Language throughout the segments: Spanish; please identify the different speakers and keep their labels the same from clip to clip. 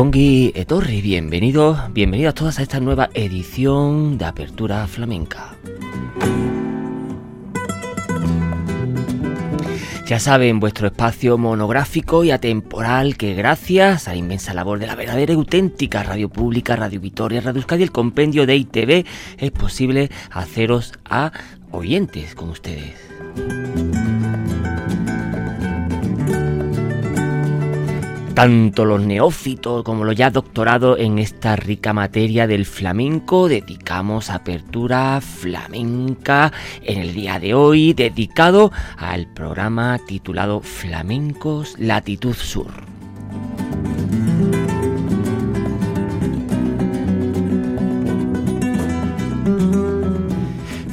Speaker 1: Ongi Etorri, bienvenidos, bienvenidos todas a esta nueva edición de Apertura Flamenca. Ya saben, vuestro espacio monográfico y atemporal que gracias a la inmensa labor de la verdadera y auténtica radio pública, Radio Vitoria, Radio Euskadi, el compendio de ITV, es posible haceros a oyentes con ustedes. Tanto los neófitos como los ya doctorados en esta rica materia del flamenco dedicamos apertura flamenca en el día de hoy dedicado al programa titulado Flamencos Latitud Sur.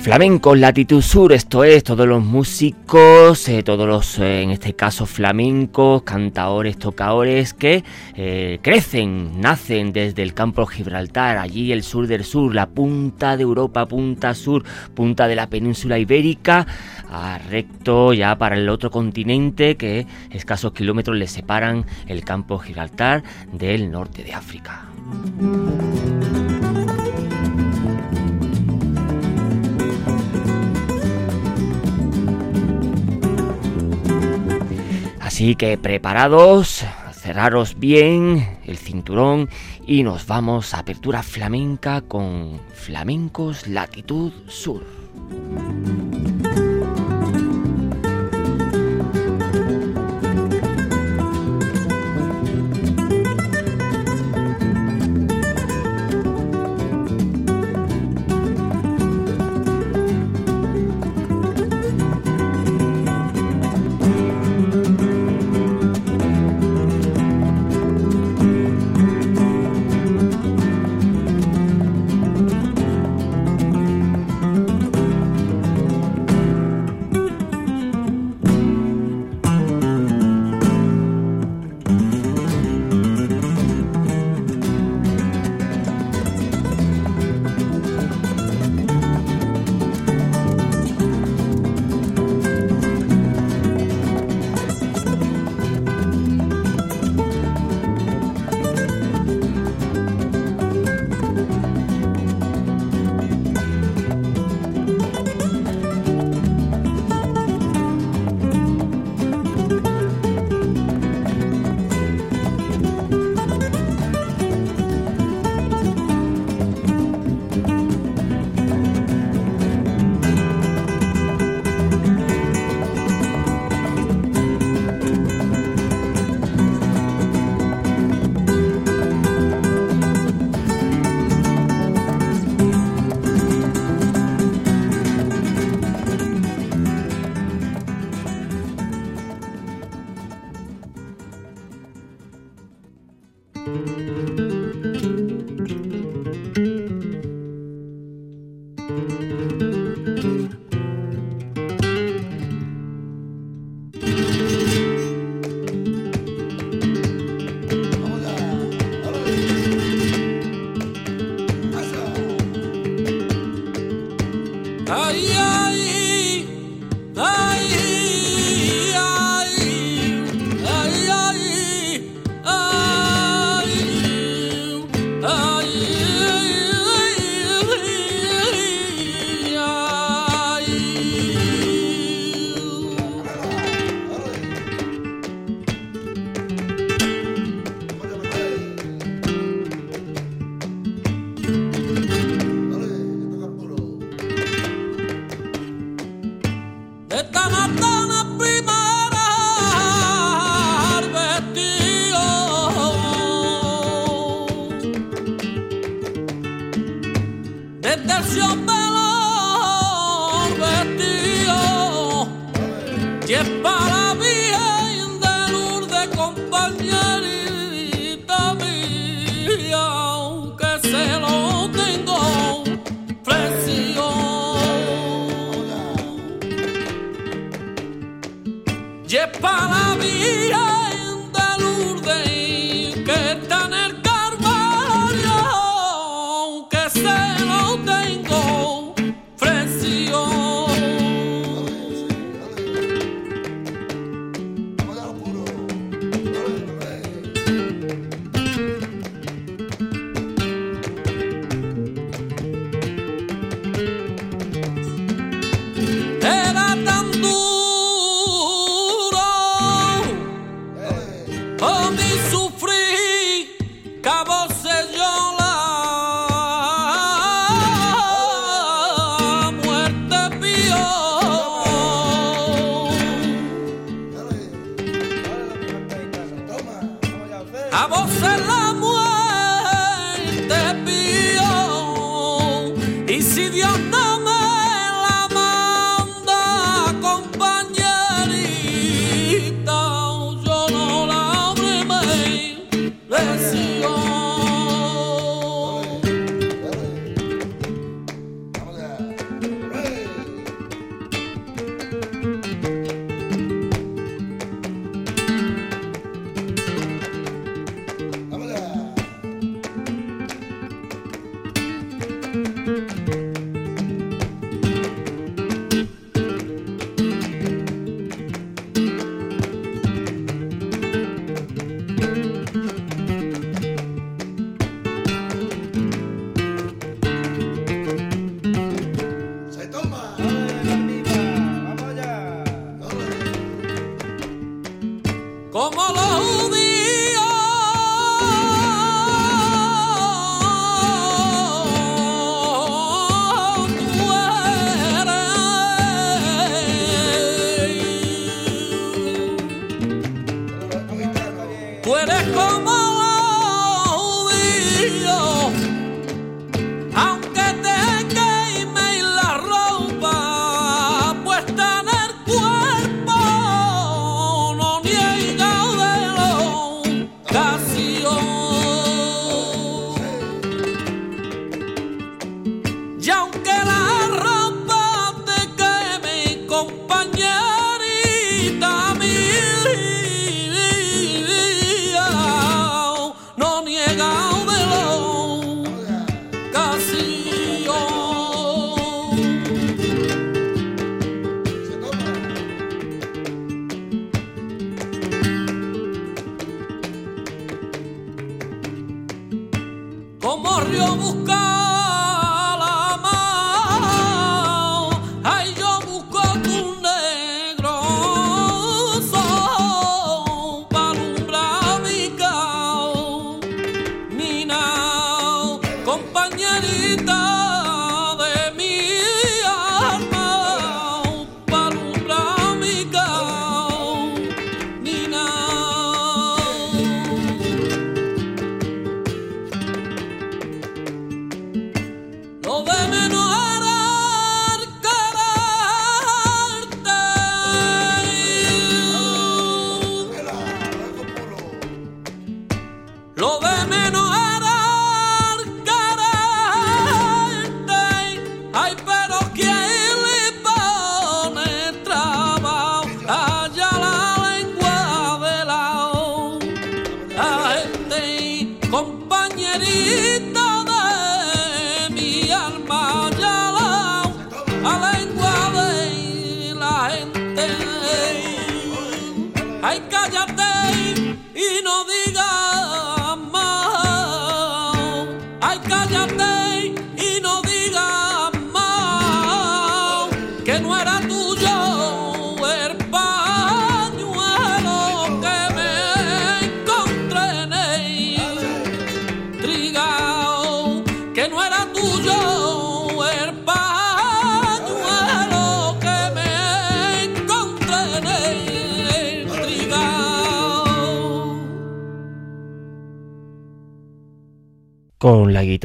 Speaker 1: Flamenco Latitud Sur, esto es, todos los músicos, eh, todos los, eh, en este caso flamencos, cantaores, tocadores que eh, crecen, nacen desde el campo Gibraltar, allí el sur del sur, la punta de Europa, punta sur, punta de la península ibérica, a recto ya para el otro continente que escasos kilómetros le separan el campo Gibraltar del norte de África. Así que preparados, cerraros bien el cinturón y nos vamos a apertura flamenca con Flamencos Latitud Sur.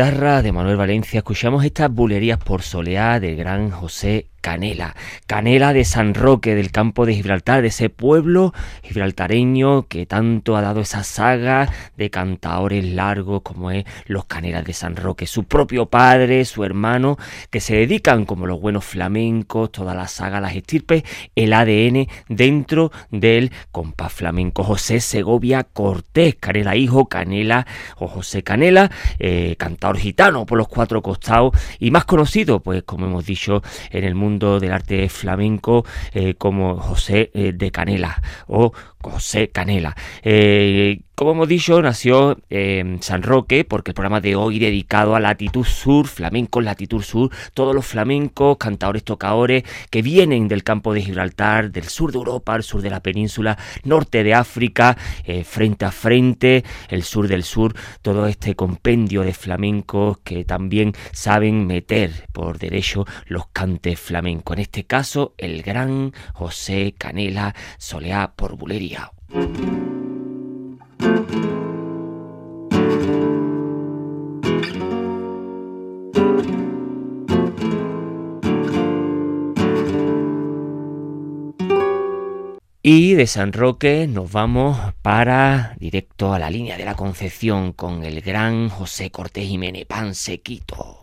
Speaker 1: De Manuel Valencia escuchamos estas bulerías por soleá del gran José Canela, Canela de San Roque del campo de Gibraltar, de ese pueblo gibraltareño que tanto ha dado esa saga de cantaores largos como es los Canelas de San Roque, su propio padre, su hermano, que se dedican como los buenos flamencos, toda la saga, las estirpes, el ADN dentro del compás flamenco. José Segovia Cortés, Canela hijo, Canela o José Canela, eh, gitano por los cuatro costados y más conocido, pues como hemos dicho, en el mundo del arte flamenco eh, como José eh, de Canela o José Canela. Eh, como hemos dicho, nació en San Roque porque el programa de hoy dedicado a latitud sur, flamenco latitud sur, todos los flamencos, cantadores, tocadores que vienen del campo de Gibraltar, del sur de Europa, el sur de la península, norte de África, eh, frente a frente, el sur del sur, todo este compendio de flamencos que también saben meter por derecho los cantes flamencos. En este caso, el gran José Canela Soleá por Bulería. Y de San Roque nos vamos para directo a la línea de la Concepción con el gran José Cortés Jiménez Pansequito.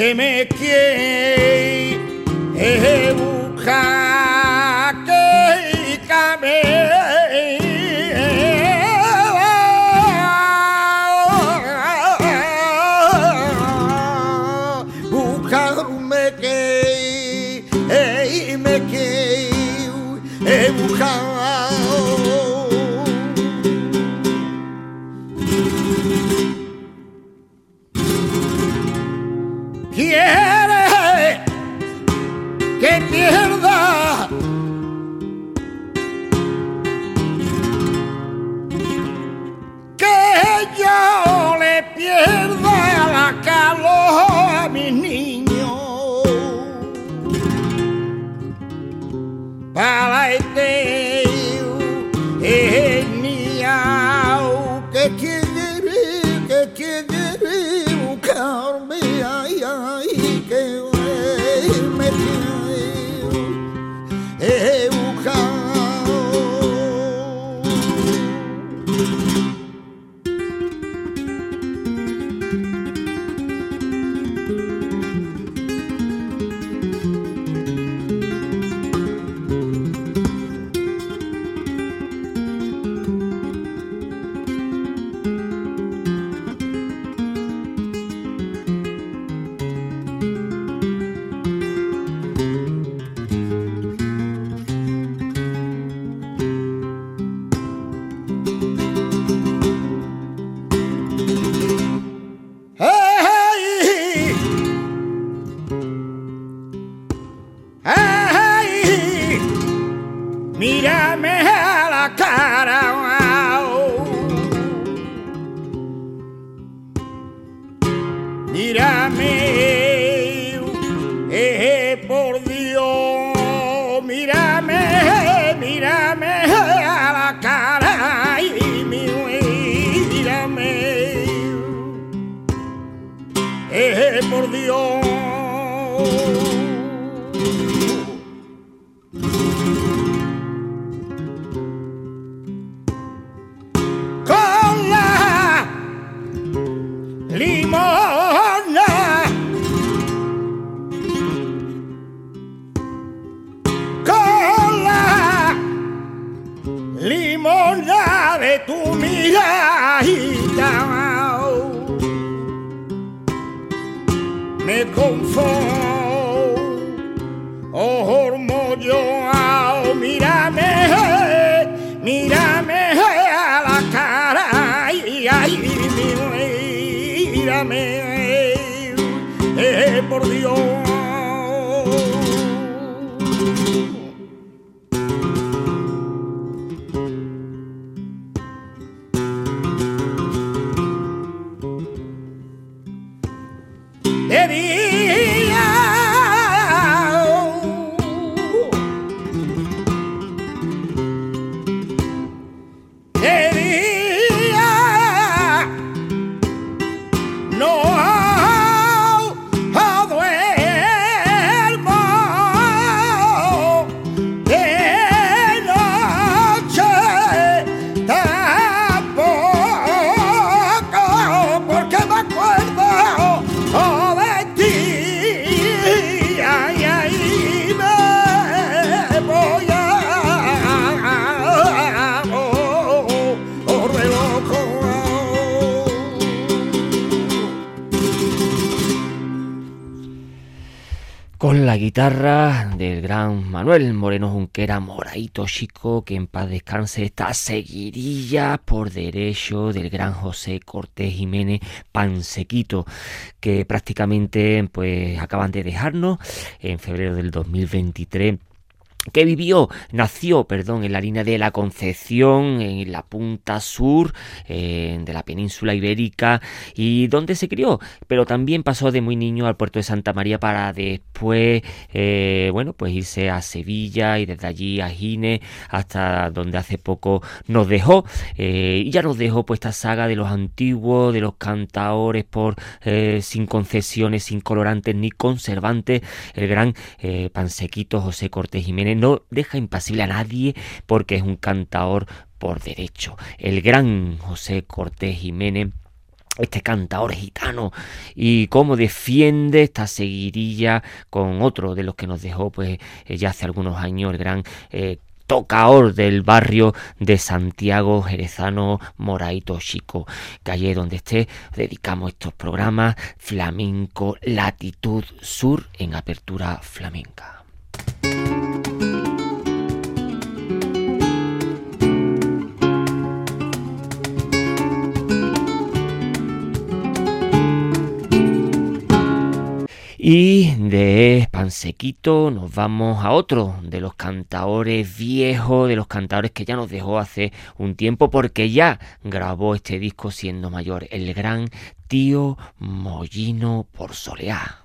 Speaker 2: Mírame, eh,
Speaker 1: guitarra del gran Manuel Moreno Junquera, Moraito Chico, que en paz descanse, esta seguidilla por derecho del gran José Cortés Jiménez Pansequito, que prácticamente pues acaban de dejarnos en febrero del 2023 que vivió, nació, perdón, en la línea de la Concepción, en la punta sur de la península ibérica y donde se crió, pero también pasó de muy niño al puerto de Santa María para después, eh, bueno, pues irse a Sevilla y desde allí a Gine hasta donde hace poco nos dejó. Eh, y ya nos dejó pues esta saga de los antiguos, de los cantaores por eh, sin concesiones, sin colorantes ni conservantes, el gran pansequito José Cortés Jiménez no deja impasible a nadie porque es un cantador por derecho. El gran José Cortés Jiménez este cantador gitano y cómo defiende esta seguidilla con otro de los que nos dejó pues eh, ya hace algunos años el gran eh, tocaor del barrio de Santiago Jerezano Moraito Chico, calle donde esté, dedicamos estos programas Flamenco Latitud Sur en apertura flamenca. Y de Pansequito nos vamos a otro de los cantadores viejos, de los cantadores que ya nos dejó hace un tiempo porque ya grabó este disco siendo mayor, el gran tío Mollino por Soleá.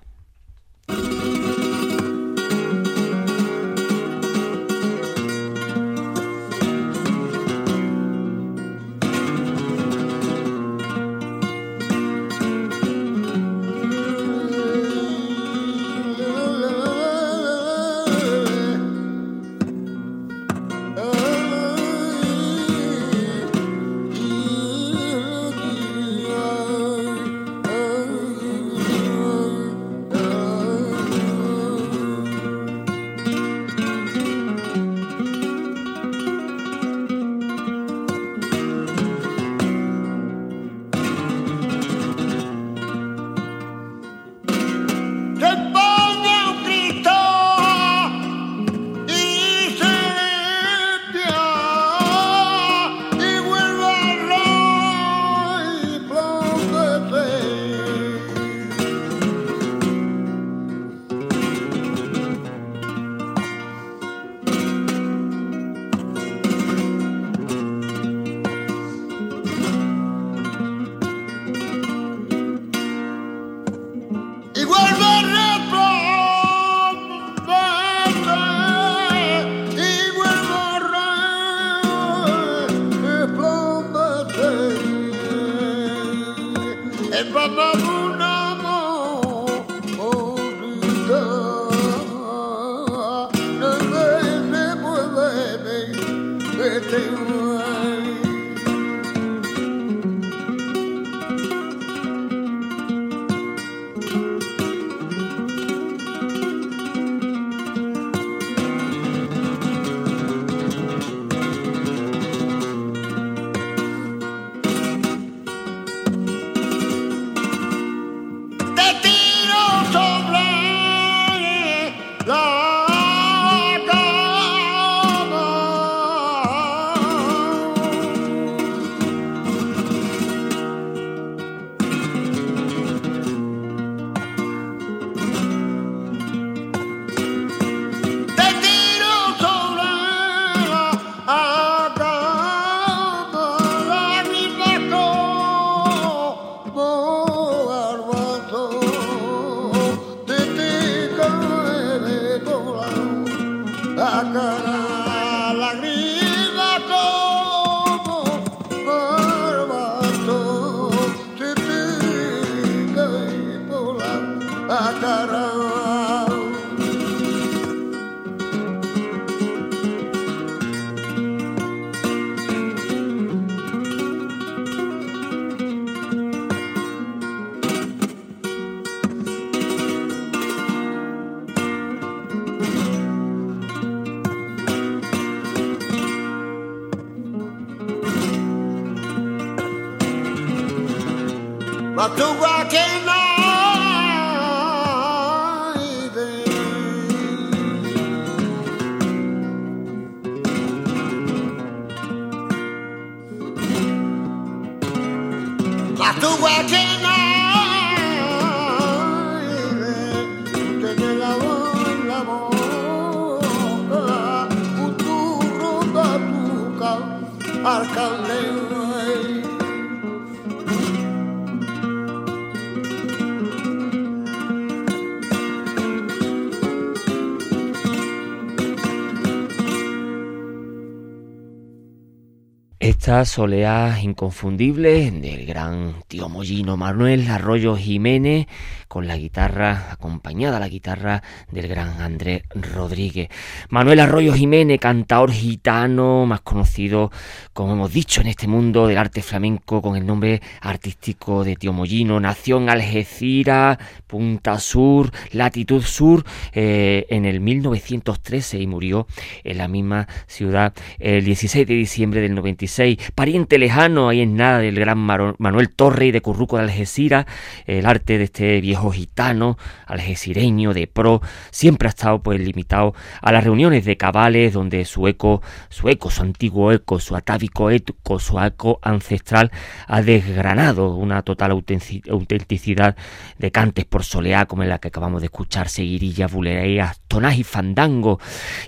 Speaker 1: Esta soleá inconfundible del gran tío Mollino Manuel Arroyo Jiménez con la guitarra, acompañada la guitarra del gran Andrés Rodríguez. Manuel Arroyo Jiménez, cantador gitano, más conocido, como hemos dicho, en este mundo del arte flamenco con el nombre artístico de Tío Mollino. Nació en Algeciras, Punta Sur, Latitud Sur, eh, en el 1913 y murió en la misma ciudad el 16 de diciembre del 96. Pariente lejano, ahí en nada, del gran Manuel Torre y de Curruco de Algeciras, el arte de este viejo gitano, algecireño, de pro, siempre ha estado pues limitado a las reuniones de cabales donde su eco, su eco, su antiguo eco, su atávico eco, su eco ancestral ha desgranado una total autenticidad de cantes por soleá como en la que acabamos de escuchar, seguirillas, bulerías, tonás y fandango.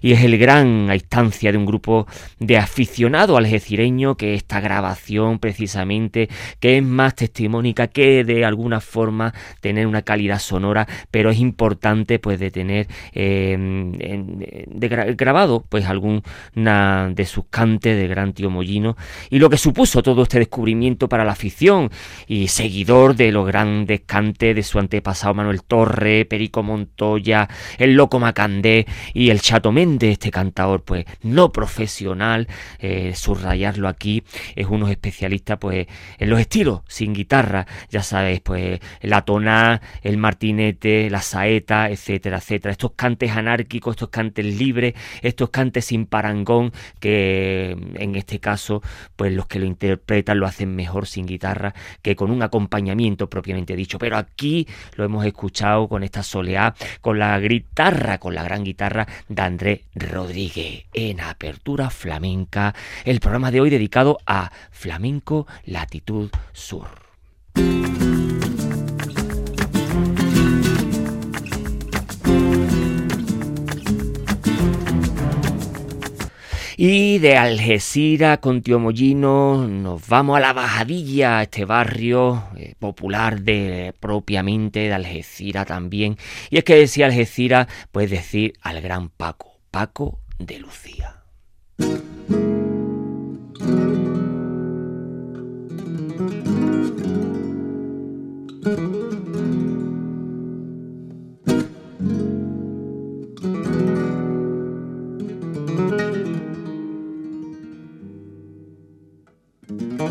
Speaker 1: Y es el gran a instancia de un grupo de aficionados algecireños que esta grabación precisamente que es más testimónica que de alguna forma tener una calidad sonora, pero es importante pues de tener em, de grabado pues alguna de sus cantes de gran tío Mollino y lo que supuso todo este descubrimiento para la afición y seguidor de los grandes cantes de su antepasado Manuel Torre, Perico Montoya, el Loco Macandé y el Chato Méndez, este cantador pues no profesional, eh, subrayarlo aquí, es unos especialistas pues en los estilos sin guitarra, ya sabéis pues la tona, el martinete, la saeta, etcétera, etcétera. Estos cantes anárquicos, estos cantes libres, estos cantes sin parangón, que en este caso, pues los que lo interpretan lo hacen mejor sin guitarra que con un acompañamiento propiamente dicho. Pero aquí lo hemos escuchado con esta soleá, con la guitarra, con la gran guitarra de Andrés Rodríguez en Apertura Flamenca, el programa de hoy dedicado a Flamenco Latitud Sur. Y de Algeciras con Tío Mollino nos vamos a la Bajadilla, a este barrio eh, popular de propiamente de Algeciras también. Y es que decir Algeciras, pues decir al gran Paco, Paco de Lucía.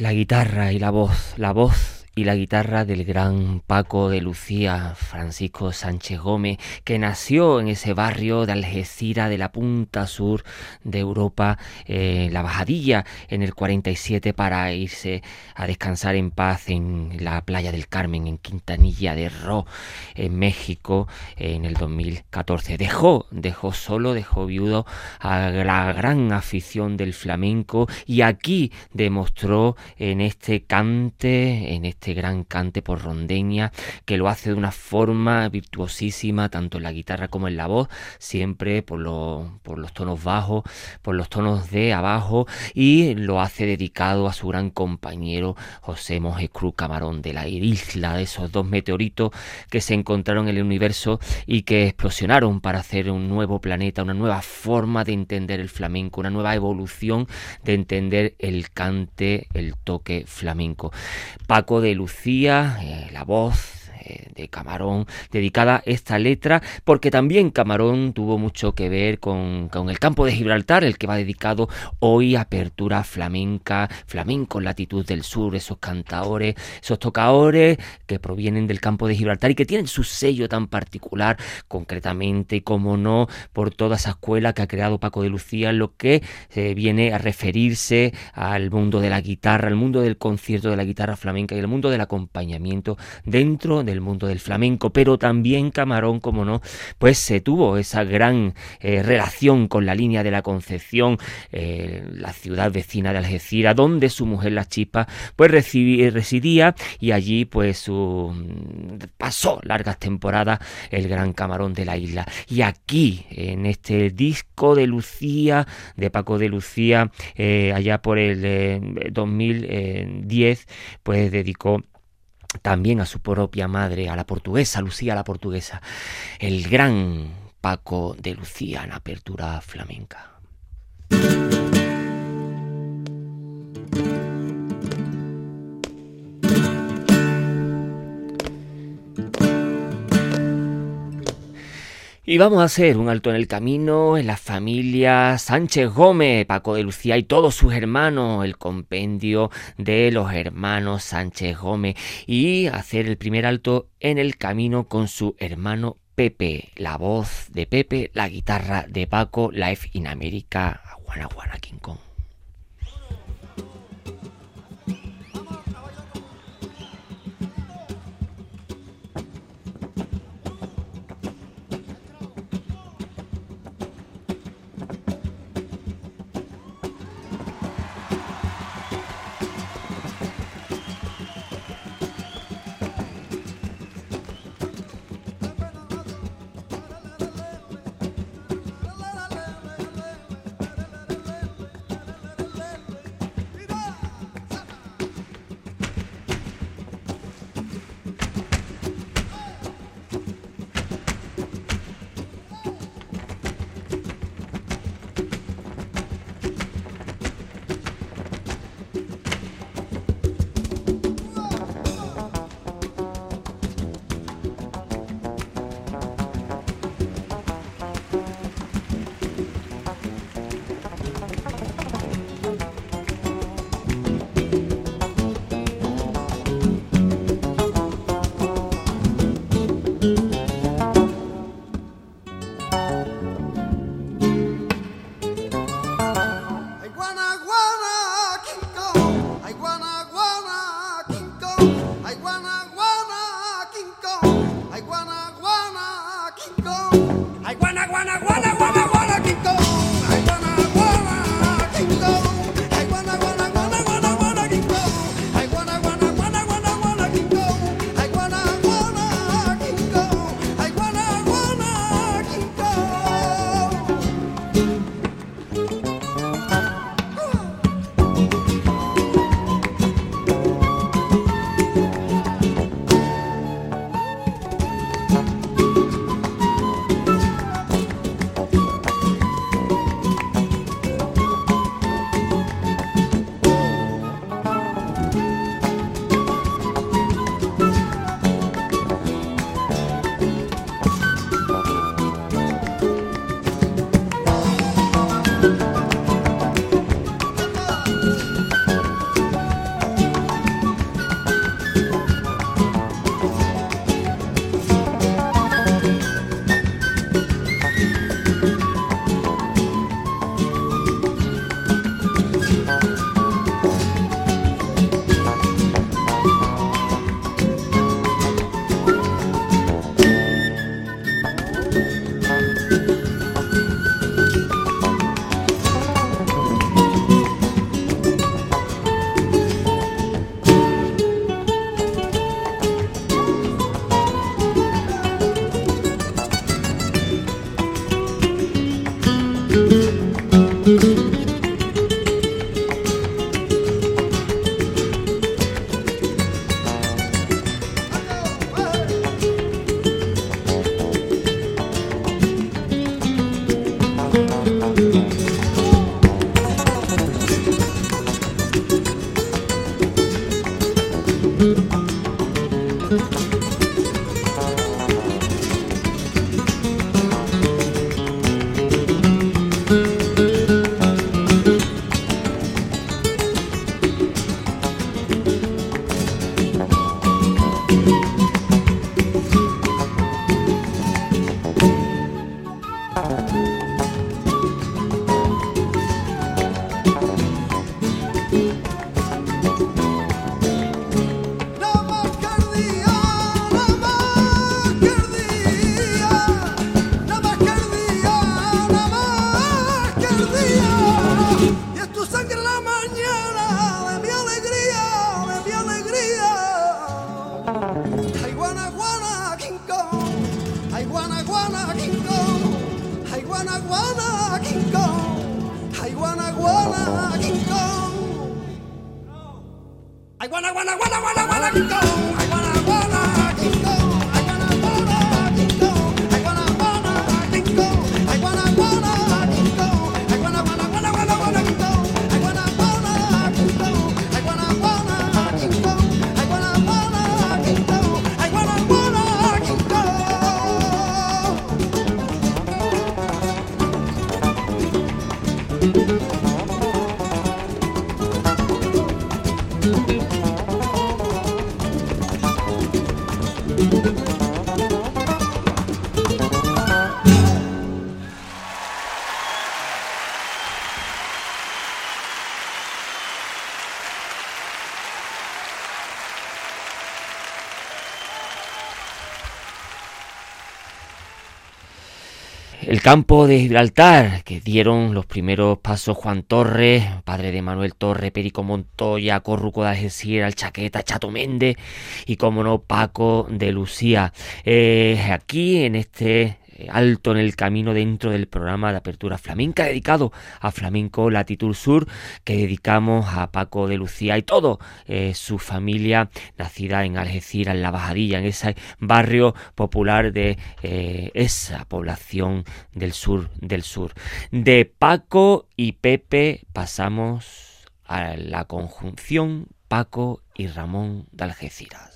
Speaker 2: La
Speaker 1: guitarra y la voz, la voz y la guitarra del gran Paco de Lucía, Francisco Sánchez Gómez, que nació en ese barrio de Algeciras, de la punta sur de Europa, eh, la Bajadilla, en el 47 para irse a descansar en paz en la playa del Carmen, en Quintanilla de Ro, en México, en el 2014. Dejó, dejó solo, dejó viudo a la gran afición del flamenco y aquí demostró en este cante, en este este gran cante por rondeña que lo hace de una forma virtuosísima tanto en la guitarra como en la voz, siempre por, por los tonos bajos, por los tonos de abajo y lo hace dedicado a su gran compañero José Monjes Cruz Camarón de la isla de esos dos meteoritos que se encontraron en el universo y que explosionaron para hacer un nuevo planeta, una nueva forma de entender el flamenco, una nueva evolución de entender el cante, el toque flamenco. Paco de Lucía, eh, la voz, de Camarón, dedicada esta letra, porque también Camarón tuvo mucho que ver con, con, el campo de Gibraltar, el que va dedicado hoy a apertura flamenca, flamenco en latitud del sur, esos cantaores, esos tocadores que provienen del campo de Gibraltar y que tienen su sello tan particular, concretamente, como no, por toda esa escuela que ha creado Paco de Lucía, lo que eh, viene a referirse al mundo de la guitarra, al mundo del concierto de la guitarra flamenca y el mundo del acompañamiento dentro del mundo del flamenco, pero también Camarón, como no, pues se tuvo esa gran eh, relación con la línea de la Concepción, eh, la ciudad vecina de Algeciras, donde su mujer la chispa pues residía y allí pues su, pasó largas temporadas el gran Camarón de la isla. Y aquí, en este disco de Lucía, de Paco de Lucía, eh, allá por el 2010, pues dedicó también a su propia madre, a la portuguesa, Lucía la portuguesa, el gran Paco de Lucía en apertura flamenca. Y vamos a hacer un alto en el camino en la familia Sánchez Gómez, Paco de Lucía y todos sus hermanos, el compendio de los hermanos Sánchez Gómez, y hacer el primer alto en el camino con su hermano Pepe, la voz de Pepe, la guitarra de Paco, Life in America, Juana Juana King Kong. El campo de Gibraltar, que dieron los primeros pasos Juan Torres, padre de Manuel Torres, Perico Montoya, Corruco de Algeciras, El Chaqueta, Chato Méndez y, como no, Paco de Lucía. Eh, aquí en este alto en el camino dentro del programa de apertura flamenca dedicado a Flamenco Latitud Sur que dedicamos a Paco de Lucía y todo eh, su familia nacida en Algeciras, en la Bajadilla, en ese barrio popular de eh, esa población del sur del sur. De Paco y Pepe pasamos a la conjunción Paco y Ramón de Algeciras.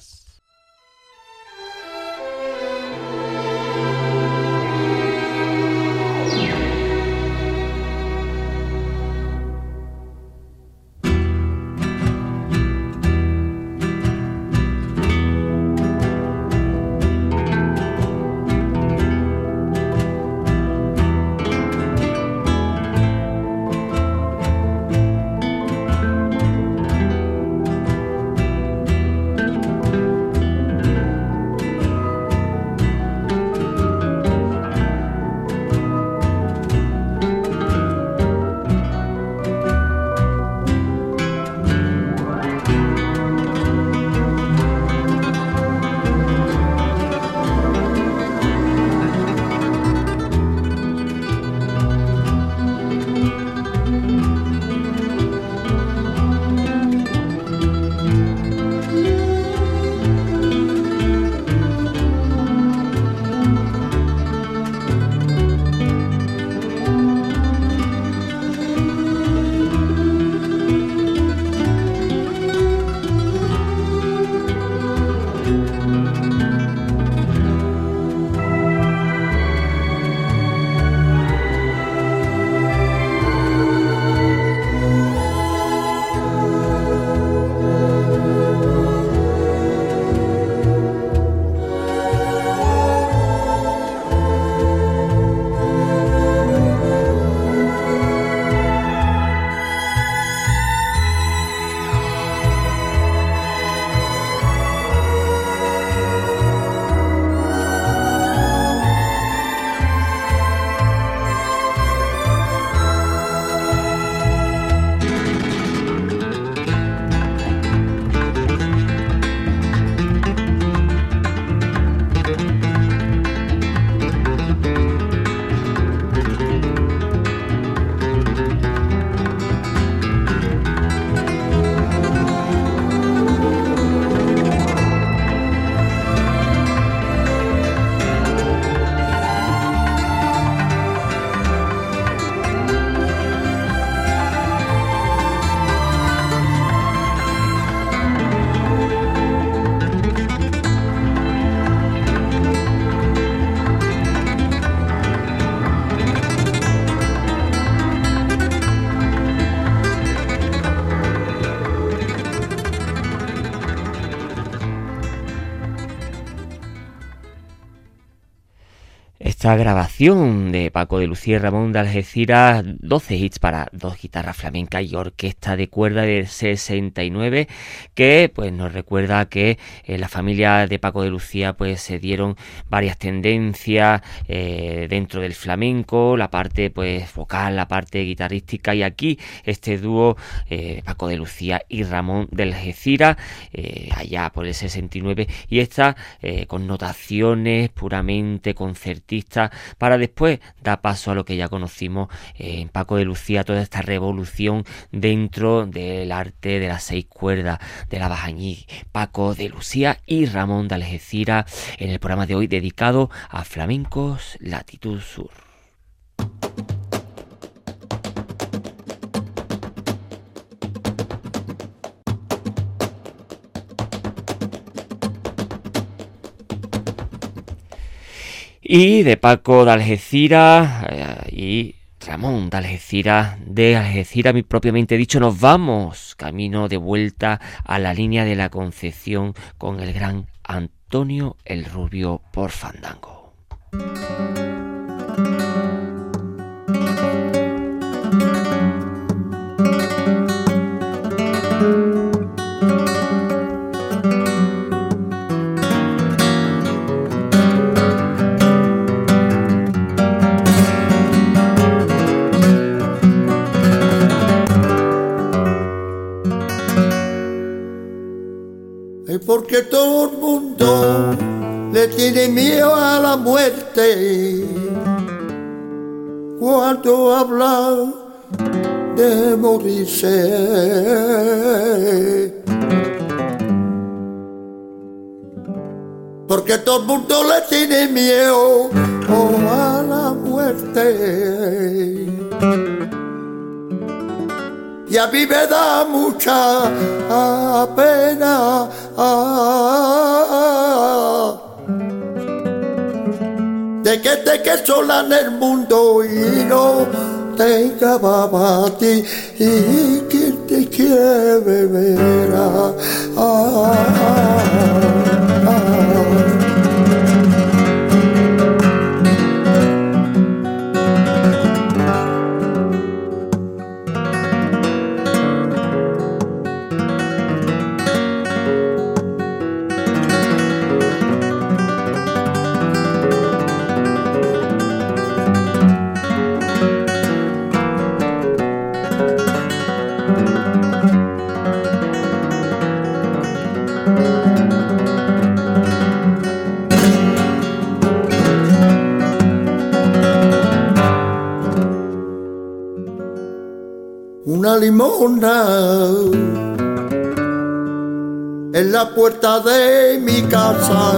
Speaker 1: Esta grabación de Paco de Lucía y Ramón de Algeciras, 12 hits para dos guitarras flamencas y orquesta de cuerda del 69, que pues nos recuerda que en la familia de Paco de Lucía pues se dieron varias tendencias eh, dentro del flamenco, la parte pues vocal, la parte guitarrística y aquí este dúo eh, Paco de Lucía y Ramón de Algeciras, eh, allá por el 69 y estas connotaciones puramente concertadas para después dar paso a lo que ya conocimos en Paco de Lucía, toda esta revolución dentro del arte de las seis cuerdas de la Bajañí, Paco de Lucía y Ramón de Algeciras en el programa de hoy dedicado a flamencos Latitud Sur. Y de Paco de eh, y Ramón de Algeciras, de propiamente dicho, nos vamos camino de vuelta a la línea de la Concepción con el gran Antonio el Rubio por Fandango.
Speaker 3: Cuando habla de morirse. Porque todo el mundo le tiene miedo a la muerte y a mí me da mucha pena. De que te que sola en el mundo y no tenga a ti y quien te quiere beber. Limona en la puerta de mi casa.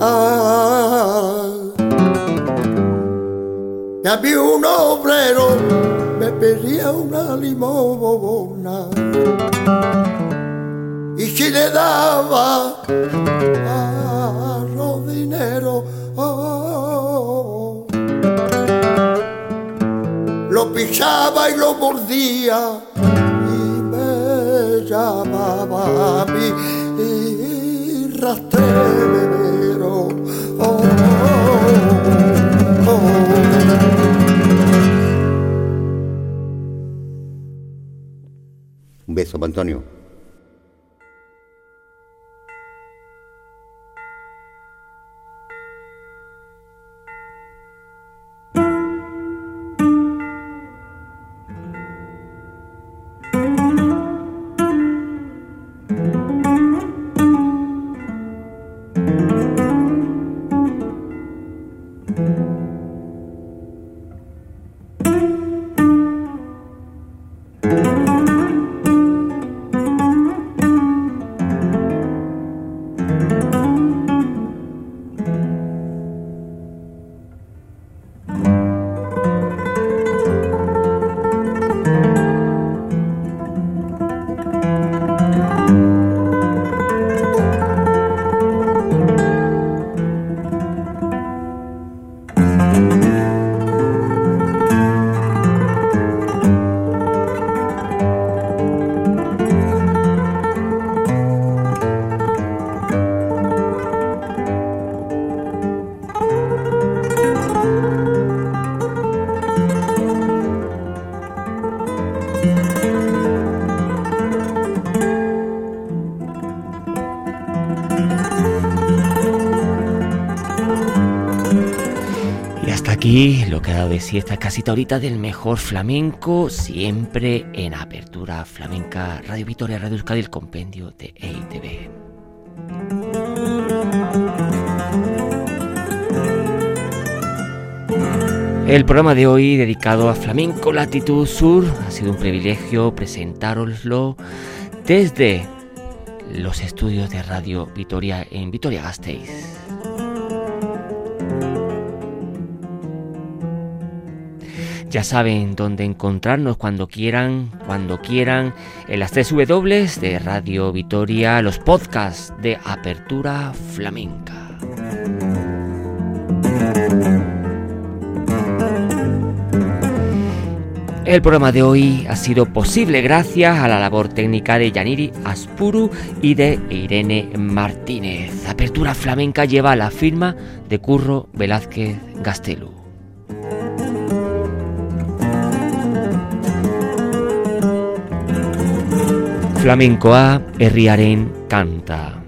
Speaker 3: Ah, había un obrero, me pedía una limona. Y si le daba a los dinero, pisaba y lo mordía y me llamaba a mí y rastrero. Oh, oh,
Speaker 4: Un beso, Antonio.
Speaker 1: Y esta casita ahorita del mejor flamenco, siempre en apertura flamenca, Radio Victoria, Radio Euskadi, el compendio de EITV. El programa de hoy dedicado a Flamenco Latitud Sur ha sido un privilegio presentároslo desde los estudios de Radio Vitoria en Vitoria-Gasteiz. Ya saben dónde encontrarnos cuando quieran, cuando quieran, en las tres W de Radio Vitoria, los podcasts de Apertura Flamenca. El programa de hoy ha sido posible gracias a la labor técnica de Yaniri Aspuru y de Irene Martínez. Apertura Flamenca lleva la firma de Curro Velázquez Gastelu. Flamenkoa herriaren kanta.